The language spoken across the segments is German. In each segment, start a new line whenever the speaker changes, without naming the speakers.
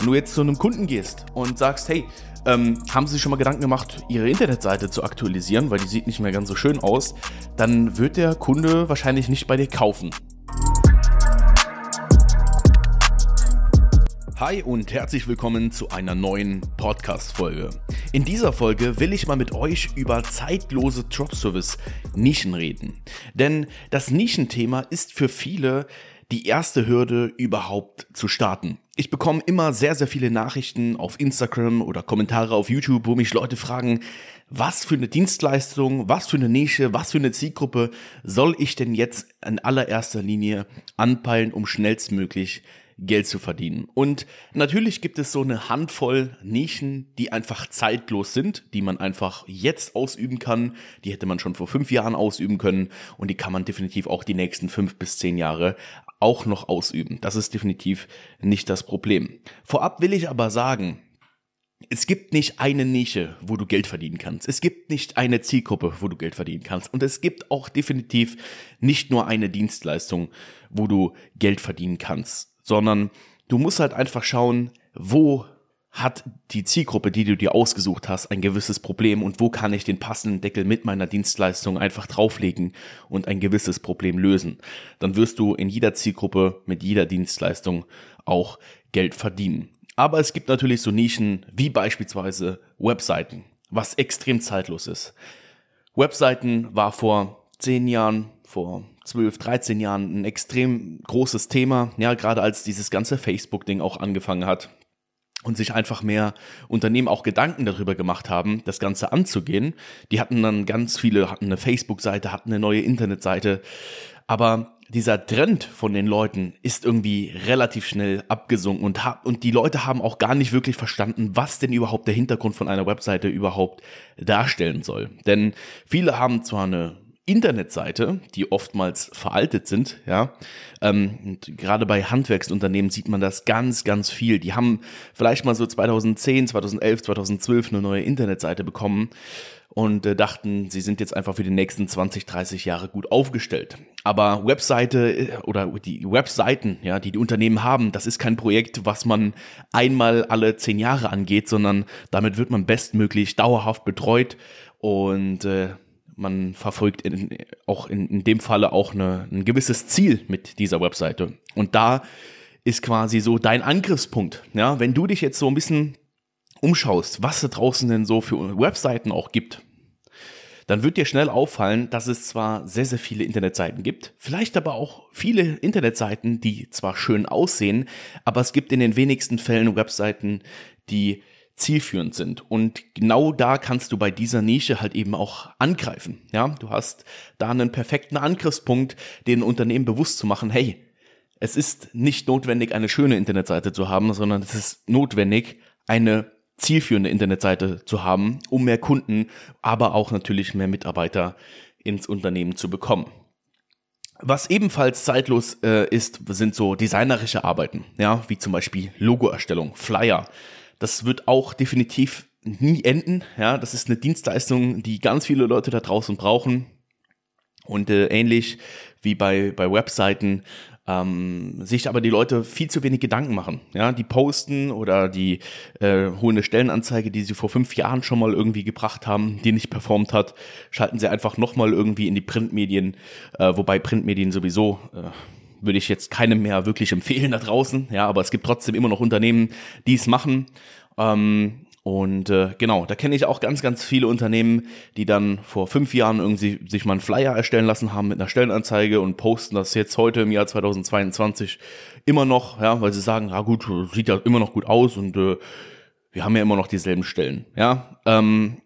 Wenn du jetzt zu einem Kunden gehst und sagst, hey, ähm, haben Sie sich schon mal Gedanken gemacht, Ihre Internetseite zu aktualisieren, weil die sieht nicht mehr ganz so schön aus, dann wird der Kunde wahrscheinlich nicht bei dir kaufen. Hi und herzlich willkommen zu einer neuen Podcast-Folge. In dieser Folge will ich mal mit euch über zeitlose Drop-Service-Nischen reden. Denn das Nischenthema ist für viele die erste Hürde überhaupt zu starten. Ich bekomme immer sehr, sehr viele Nachrichten auf Instagram oder Kommentare auf YouTube, wo mich Leute fragen, was für eine Dienstleistung, was für eine Nische, was für eine Zielgruppe soll ich denn jetzt in allererster Linie anpeilen, um schnellstmöglich Geld zu verdienen. Und natürlich gibt es so eine Handvoll Nischen, die einfach zeitlos sind, die man einfach jetzt ausüben kann. Die hätte man schon vor fünf Jahren ausüben können und die kann man definitiv auch die nächsten fünf bis zehn Jahre auch noch ausüben. Das ist definitiv nicht das Problem. Vorab will ich aber sagen, es gibt nicht eine Nische, wo du Geld verdienen kannst. Es gibt nicht eine Zielgruppe, wo du Geld verdienen kannst. Und es gibt auch definitiv nicht nur eine Dienstleistung, wo du Geld verdienen kannst sondern du musst halt einfach schauen, wo hat die Zielgruppe, die du dir ausgesucht hast, ein gewisses Problem und wo kann ich den passenden Deckel mit meiner Dienstleistung einfach drauflegen und ein gewisses Problem lösen. Dann wirst du in jeder Zielgruppe mit jeder Dienstleistung auch Geld verdienen. Aber es gibt natürlich so Nischen wie beispielsweise Webseiten, was extrem zeitlos ist. Webseiten war vor zehn Jahren, vor 12, 13 Jahren ein extrem großes Thema, ja, gerade als dieses ganze Facebook-Ding auch angefangen hat und sich einfach mehr Unternehmen auch Gedanken darüber gemacht haben, das Ganze anzugehen. Die hatten dann ganz viele, hatten eine Facebook-Seite, hatten eine neue Internetseite, aber dieser Trend von den Leuten ist irgendwie relativ schnell abgesunken und, und die Leute haben auch gar nicht wirklich verstanden, was denn überhaupt der Hintergrund von einer Webseite überhaupt darstellen soll. Denn viele haben zwar eine Internetseite, die oftmals veraltet sind, ja. Ähm, gerade bei Handwerksunternehmen sieht man das ganz, ganz viel. Die haben vielleicht mal so 2010, 2011, 2012 eine neue Internetseite bekommen und äh, dachten, sie sind jetzt einfach für die nächsten 20, 30 Jahre gut aufgestellt. Aber Webseite äh, oder die Webseiten, ja, die die Unternehmen haben, das ist kein Projekt, was man einmal alle zehn Jahre angeht, sondern damit wird man bestmöglich dauerhaft betreut und äh, man verfolgt in, auch in, in dem Falle auch eine, ein gewisses Ziel mit dieser Webseite. Und da ist quasi so dein Angriffspunkt. Ja, wenn du dich jetzt so ein bisschen umschaust, was da draußen denn so für Webseiten auch gibt, dann wird dir schnell auffallen, dass es zwar sehr, sehr viele Internetseiten gibt, vielleicht aber auch viele Internetseiten, die zwar schön aussehen, aber es gibt in den wenigsten Fällen Webseiten, die zielführend sind. Und genau da kannst du bei dieser Nische halt eben auch angreifen. Ja, du hast da einen perfekten Angriffspunkt, den Unternehmen bewusst zu machen, hey, es ist nicht notwendig, eine schöne Internetseite zu haben, sondern es ist notwendig, eine zielführende Internetseite zu haben, um mehr Kunden, aber auch natürlich mehr Mitarbeiter ins Unternehmen zu bekommen. Was ebenfalls zeitlos äh, ist, sind so designerische Arbeiten, ja, wie zum Beispiel Logoerstellung, Flyer, das wird auch definitiv nie enden. Ja, das ist eine Dienstleistung, die ganz viele Leute da draußen brauchen. Und äh, ähnlich wie bei, bei Webseiten ähm, sich aber die Leute viel zu wenig Gedanken machen. Ja, die posten oder die äh, holen eine Stellenanzeige, die sie vor fünf Jahren schon mal irgendwie gebracht haben, die nicht performt hat, schalten sie einfach nochmal irgendwie in die Printmedien, äh, wobei Printmedien sowieso äh, würde ich jetzt keinem mehr wirklich empfehlen da draußen. Ja, aber es gibt trotzdem immer noch Unternehmen, die es machen. Ähm, und äh, genau, da kenne ich auch ganz, ganz viele Unternehmen, die dann vor fünf Jahren irgendwie sich mal einen Flyer erstellen lassen haben mit einer Stellenanzeige und posten das jetzt heute im Jahr 2022 immer noch, ja, weil sie sagen, ja gut, sieht ja immer noch gut aus und äh, wir haben ja immer noch dieselben Stellen, ja. Ähm,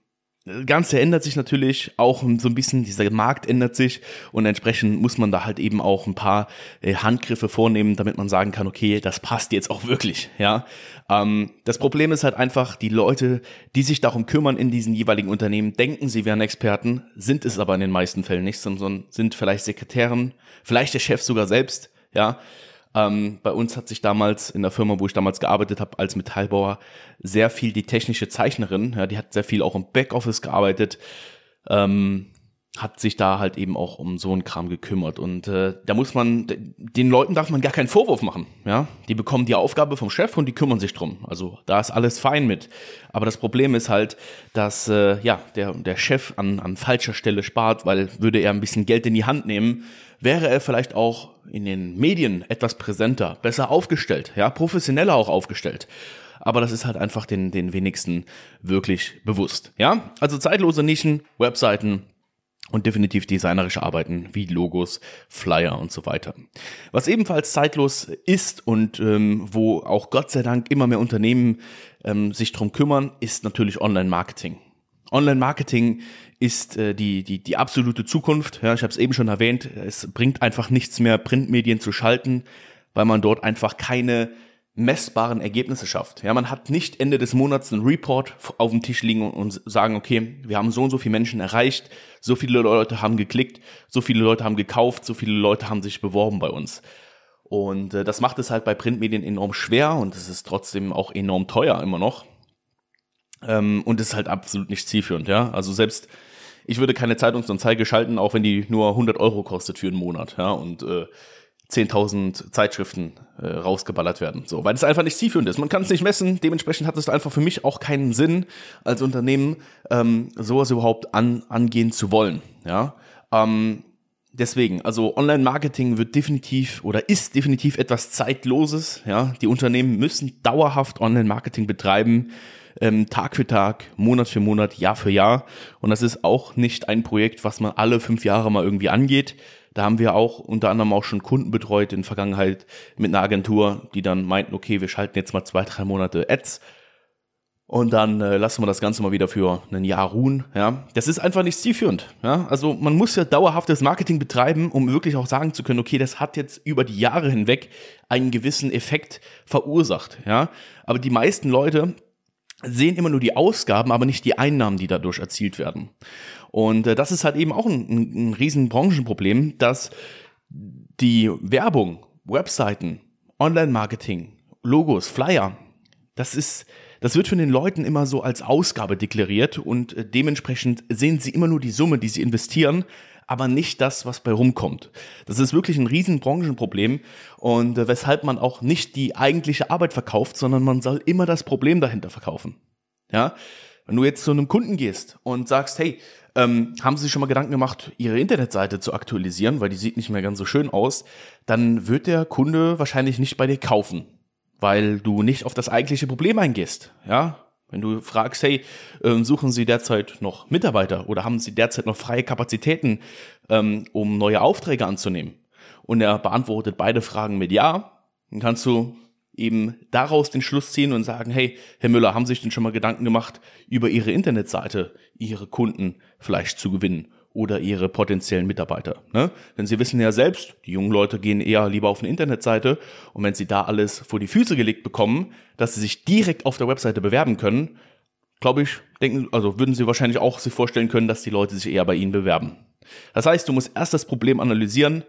das Ganze ändert sich natürlich auch so ein bisschen, dieser Markt ändert sich und entsprechend muss man da halt eben auch ein paar äh, Handgriffe vornehmen, damit man sagen kann, okay, das passt jetzt auch wirklich, ja. Ähm, das Problem ist halt einfach, die Leute, die sich darum kümmern in diesen jeweiligen Unternehmen, denken, sie wären Experten, sind es aber in den meisten Fällen nicht, sondern sind vielleicht Sekretären, vielleicht der Chef sogar selbst, ja. Ähm, bei uns hat sich damals in der Firma, wo ich damals gearbeitet habe, als Metallbauer, sehr viel die technische Zeichnerin, ja, die hat sehr viel auch im Backoffice gearbeitet. Ähm, hat sich da halt eben auch um so einen Kram gekümmert. Und äh, da muss man, den Leuten darf man gar keinen Vorwurf machen. Ja, Die bekommen die Aufgabe vom Chef und die kümmern sich drum. Also da ist alles fein mit. Aber das Problem ist halt, dass äh, ja, der, der Chef an, an falscher Stelle spart, weil würde er ein bisschen Geld in die Hand nehmen, wäre er vielleicht auch in den Medien etwas präsenter, besser aufgestellt, ja, professioneller auch aufgestellt aber das ist halt einfach den, den wenigsten wirklich bewusst. Ja, also zeitlose Nischen, Webseiten, und definitiv designerische Arbeiten wie Logos, Flyer und so weiter. Was ebenfalls zeitlos ist und ähm, wo auch Gott sei Dank immer mehr Unternehmen ähm, sich drum kümmern, ist natürlich Online-Marketing. Online-Marketing ist äh, die, die, die absolute Zukunft. Ja, ich habe es eben schon erwähnt, es bringt einfach nichts mehr, Printmedien zu schalten, weil man dort einfach keine messbaren Ergebnisse schafft. Ja, man hat nicht Ende des Monats einen Report auf dem Tisch liegen und sagen, okay, wir haben so und so viele Menschen erreicht, so viele Leute haben geklickt, so viele Leute haben gekauft, so viele Leute haben sich beworben bei uns. Und äh, das macht es halt bei Printmedien enorm schwer und es ist trotzdem auch enorm teuer immer noch. Ähm, und ist halt absolut nicht zielführend, ja. Also selbst ich würde keine Zeitungsanzeige schalten, auch wenn die nur 100 Euro kostet für einen Monat, ja. Und äh, 10.000 Zeitschriften äh, rausgeballert werden. So, weil es einfach nicht zielführend ist. Man kann es nicht messen. Dementsprechend hat es einfach für mich auch keinen Sinn, als Unternehmen ähm, sowas überhaupt an, angehen zu wollen. Ja, ähm, deswegen, also Online-Marketing wird definitiv oder ist definitiv etwas Zeitloses. Ja, die Unternehmen müssen dauerhaft Online-Marketing betreiben. Ähm, Tag für Tag, Monat für Monat, Jahr für Jahr. Und das ist auch nicht ein Projekt, was man alle fünf Jahre mal irgendwie angeht, da haben wir auch unter anderem auch schon Kunden betreut in Vergangenheit mit einer Agentur, die dann meinten, okay, wir schalten jetzt mal zwei, drei Monate Ads und dann äh, lassen wir das Ganze mal wieder für ein Jahr ruhen. Ja, das ist einfach nicht zielführend. Ja, also man muss ja dauerhaftes Marketing betreiben, um wirklich auch sagen zu können, okay, das hat jetzt über die Jahre hinweg einen gewissen Effekt verursacht. Ja, aber die meisten Leute sehen immer nur die Ausgaben, aber nicht die Einnahmen, die dadurch erzielt werden. Und äh, das ist halt eben auch ein, ein, ein riesen Branchenproblem, dass die Werbung, Webseiten, Online-Marketing, Logos, Flyer, das ist, das wird von den Leuten immer so als Ausgabe deklariert und äh, dementsprechend sehen sie immer nur die Summe, die sie investieren, aber nicht das, was bei rumkommt. Das ist wirklich ein riesen Branchenproblem und äh, weshalb man auch nicht die eigentliche Arbeit verkauft, sondern man soll immer das Problem dahinter verkaufen. Ja, wenn du jetzt zu einem Kunden gehst und sagst, hey, ähm, haben Sie sich schon mal Gedanken gemacht, Ihre Internetseite zu aktualisieren, weil die sieht nicht mehr ganz so schön aus, dann wird der Kunde wahrscheinlich nicht bei dir kaufen, weil du nicht auf das eigentliche Problem eingehst. Ja, wenn du fragst, hey, ähm, suchen Sie derzeit noch Mitarbeiter oder haben Sie derzeit noch freie Kapazitäten, ähm, um neue Aufträge anzunehmen? Und er beantwortet beide Fragen mit Ja, dann kannst du eben daraus den Schluss ziehen und sagen, hey, Herr Müller, haben Sie sich denn schon mal Gedanken gemacht, über Ihre Internetseite Ihre Kunden vielleicht zu gewinnen oder Ihre potenziellen Mitarbeiter? Ne? Denn Sie wissen ja selbst, die jungen Leute gehen eher lieber auf eine Internetseite und wenn Sie da alles vor die Füße gelegt bekommen, dass Sie sich direkt auf der Webseite bewerben können, glaube ich, denken, also würden Sie wahrscheinlich auch sich vorstellen können, dass die Leute sich eher bei Ihnen bewerben. Das heißt, du musst erst das Problem analysieren,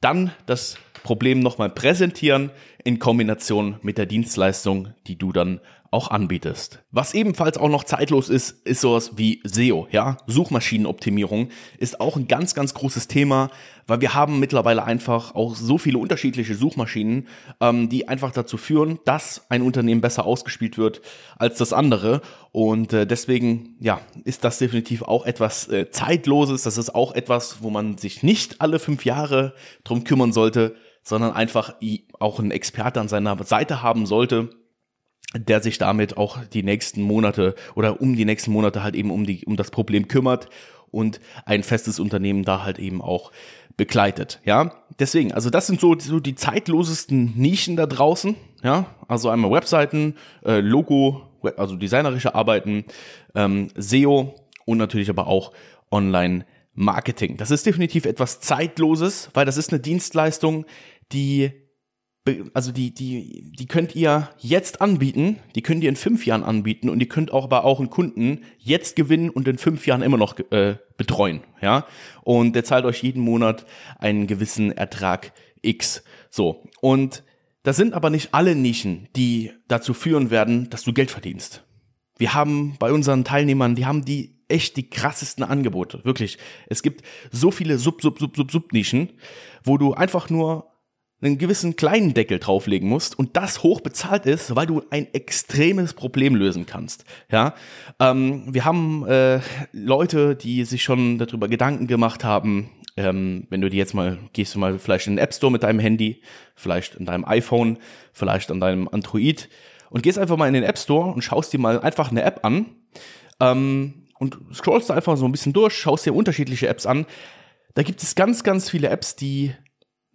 dann das Problem nochmal präsentieren in Kombination mit der Dienstleistung, die du dann auch anbietest. Was ebenfalls auch noch zeitlos ist, ist sowas wie SEO, ja, Suchmaschinenoptimierung ist auch ein ganz, ganz großes Thema, weil wir haben mittlerweile einfach auch so viele unterschiedliche Suchmaschinen, ähm, die einfach dazu führen, dass ein Unternehmen besser ausgespielt wird als das andere. Und äh, deswegen, ja, ist das definitiv auch etwas äh, zeitloses, das ist auch etwas, wo man sich nicht alle fünf Jahre drum kümmern sollte, sondern einfach auch einen Experte an seiner Seite haben sollte, der sich damit auch die nächsten Monate oder um die nächsten Monate halt eben um die um das Problem kümmert und ein festes Unternehmen da halt eben auch begleitet, ja. Deswegen, also das sind so, so die zeitlosesten Nischen da draußen, ja. Also einmal Webseiten, äh, Logo, also designerische Arbeiten, ähm, SEO und natürlich aber auch Online Marketing. Das ist definitiv etwas zeitloses, weil das ist eine Dienstleistung, die also die, die, die könnt ihr jetzt anbieten, die könnt ihr in fünf Jahren anbieten und ihr könnt auch aber auch einen Kunden jetzt gewinnen und in fünf Jahren immer noch äh, betreuen, ja. Und der zahlt euch jeden Monat einen gewissen Ertrag X. So. Und das sind aber nicht alle Nischen, die dazu führen werden, dass du Geld verdienst. Wir haben bei unseren Teilnehmern, die haben die echt die krassesten Angebote. Wirklich. Es gibt so viele Sub, Sub, Sub, Sub, Sub-Nischen, wo du einfach nur einen gewissen kleinen Deckel drauflegen musst und das hoch bezahlt ist, weil du ein extremes Problem lösen kannst. Ja, ähm, wir haben äh, Leute, die sich schon darüber Gedanken gemacht haben. Ähm, wenn du dir jetzt mal gehst du mal vielleicht in den App Store mit deinem Handy, vielleicht in deinem iPhone, vielleicht an deinem Android und gehst einfach mal in den App Store und schaust dir mal einfach eine App an ähm, und scrollst da einfach so ein bisschen durch, schaust dir unterschiedliche Apps an. Da gibt es ganz, ganz viele Apps, die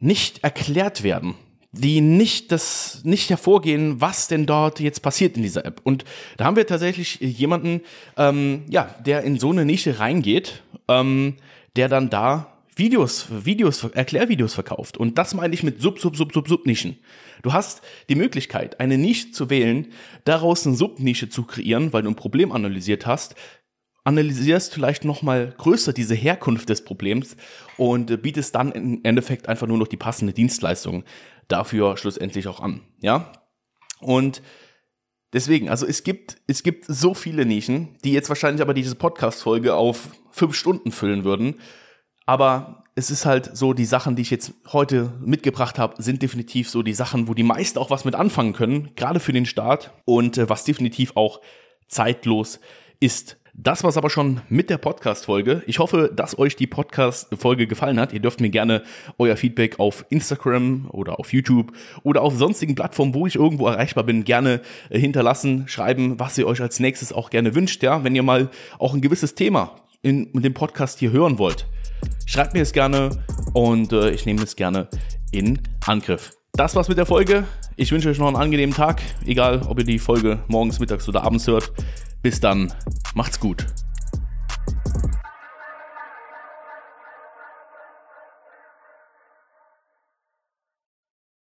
nicht erklärt werden, die nicht das nicht hervorgehen, was denn dort jetzt passiert in dieser App. Und da haben wir tatsächlich jemanden, ähm, ja, der in so eine Nische reingeht, ähm, der dann da Videos, Videos, Erklärvideos verkauft. Und das meine ich mit Sub, Sub, Sub, Sub, Sub-Nischen. Du hast die Möglichkeit, eine Nische zu wählen, daraus eine Subnische zu kreieren, weil du ein Problem analysiert hast, analysierst vielleicht nochmal größer diese Herkunft des Problems und äh, bietest dann im Endeffekt einfach nur noch die passende Dienstleistung dafür schlussendlich auch an, ja? Und deswegen, also es gibt, es gibt so viele Nischen, die jetzt wahrscheinlich aber diese Podcast-Folge auf fünf Stunden füllen würden, aber es ist halt so, die Sachen, die ich jetzt heute mitgebracht habe, sind definitiv so die Sachen, wo die meisten auch was mit anfangen können, gerade für den Start und äh, was definitiv auch zeitlos ist. Das war's aber schon mit der Podcast-Folge. Ich hoffe, dass euch die Podcast-Folge gefallen hat. Ihr dürft mir gerne euer Feedback auf Instagram oder auf YouTube oder auf sonstigen Plattformen, wo ich irgendwo erreichbar bin, gerne äh, hinterlassen, schreiben, was ihr euch als nächstes auch gerne wünscht. Ja, wenn ihr mal auch ein gewisses Thema in, dem Podcast hier hören wollt, schreibt mir es gerne und äh, ich nehme es gerne in Angriff. Das war's mit der Folge. Ich wünsche euch noch einen angenehmen Tag, egal ob ihr die Folge morgens, mittags oder abends hört. Bis dann, macht's gut.